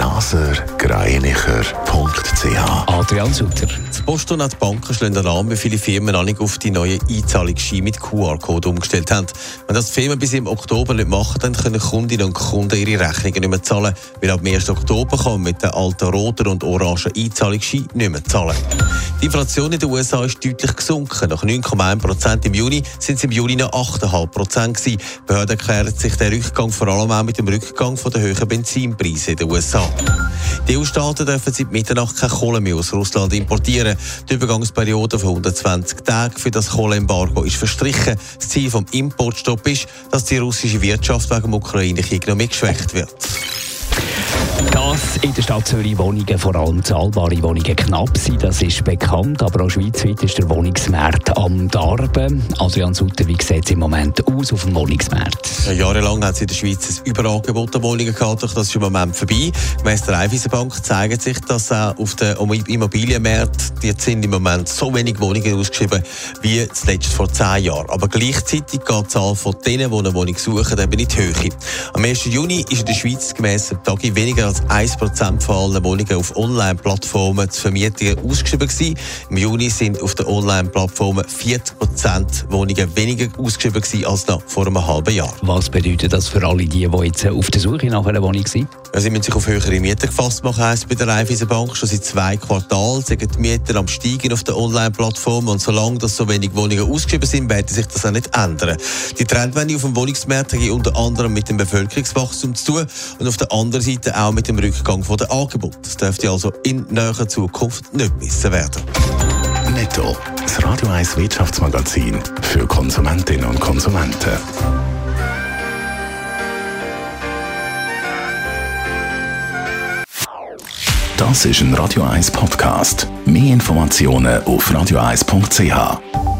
blasergreinicher.ch Adrian Sutter. Die Post und die Banken schlagen Alarm, wie viele Firmen noch nicht auf die neue Einzahlungsscheine mit QR-Code umgestellt haben. Wenn das die Firmen bis im Oktober nicht machen, dann können Kundinnen und Kunden ihre Rechnungen nicht mehr zahlen, weil ab dem 1. Oktober kann man mit den alten roten und orangen Einzahlungsschein nicht mehr zahlen. Die Inflation in den USA ist deutlich gesunken. Nach 9,1 Prozent im Juni sind es im Juli noch 8,5 Prozent gewesen. Die Behörden erklären sich der Rückgang vor allem auch mit dem Rückgang von der höheren Benzinpreise in den USA. Die EU-Staaten dürfen seit Mitternacht keine Kohle mehr aus Russland importieren. Die Übergangsperiode von 120 Tagen für das Kohleembargo ist verstrichen. Das Ziel des Importstopps ist, dass die russische Wirtschaft wegen dem Ukraine-Krieg noch mehr geschwächt wird. Dass in der Stadt Zürich Wohnungen, vor allem zahlbare Wohnungen, knapp sind, das ist bekannt. Aber auch schweizweit ist der Wohnungsmarkt am Darben. Adrian Sutter, wie sieht es im Moment aus auf dem Wohnungsmarkt? Ja, jahrelang hat es in der Schweiz ein Überangebot an Wohnungen gehabt, das ist im Moment vorbei. Gemäss der Raiffeisenbank zeigt sich, dass auf den Immobilienmärkten jetzt sind im Moment so wenig Wohnungen ausgeschrieben wie zuletzt vor zehn Jahren. Aber gleichzeitig geht die Zahl von denen, die eine Wohnung suchen, eben in die Höhe. Am 1. Juni ist in der Schweiz gemäss dem Tagi weniger als 1% von allen Wohnungen auf Online-Plattformen zu Vermietungen ausgeschrieben gewesen. Im Juni sind auf den Online-Plattformen 40% Wohnungen weniger ausgeschrieben gewesen als noch vor einem halben Jahr. Was bedeutet das für alle die, die jetzt auf der Suche nach einer Wohnung sind? Ja, sie müssen sich auf höhere Mieten gefasst machen, heisst bei der Raiffeisenbank. Schon seit zwei Quartalen sind die Mieter am Steigen auf den Online-Plattformen und solange das so wenig Wohnungen ausgeschrieben sind, wird sich das auch nicht ändern. Die Trendwende auf dem Wohnungsmarkt hat unter anderem mit dem Bevölkerungswachstum zu tun und auf der anderen Seite auch mit dem Rückgang der Angebote. Das dürfte also in näherer Zukunft nicht missen werden. Netto. Das Radio 1 Wirtschaftsmagazin für Konsumentinnen und Konsumenten. Das ist ein Radio 1 Podcast. Mehr Informationen auf radio1.ch.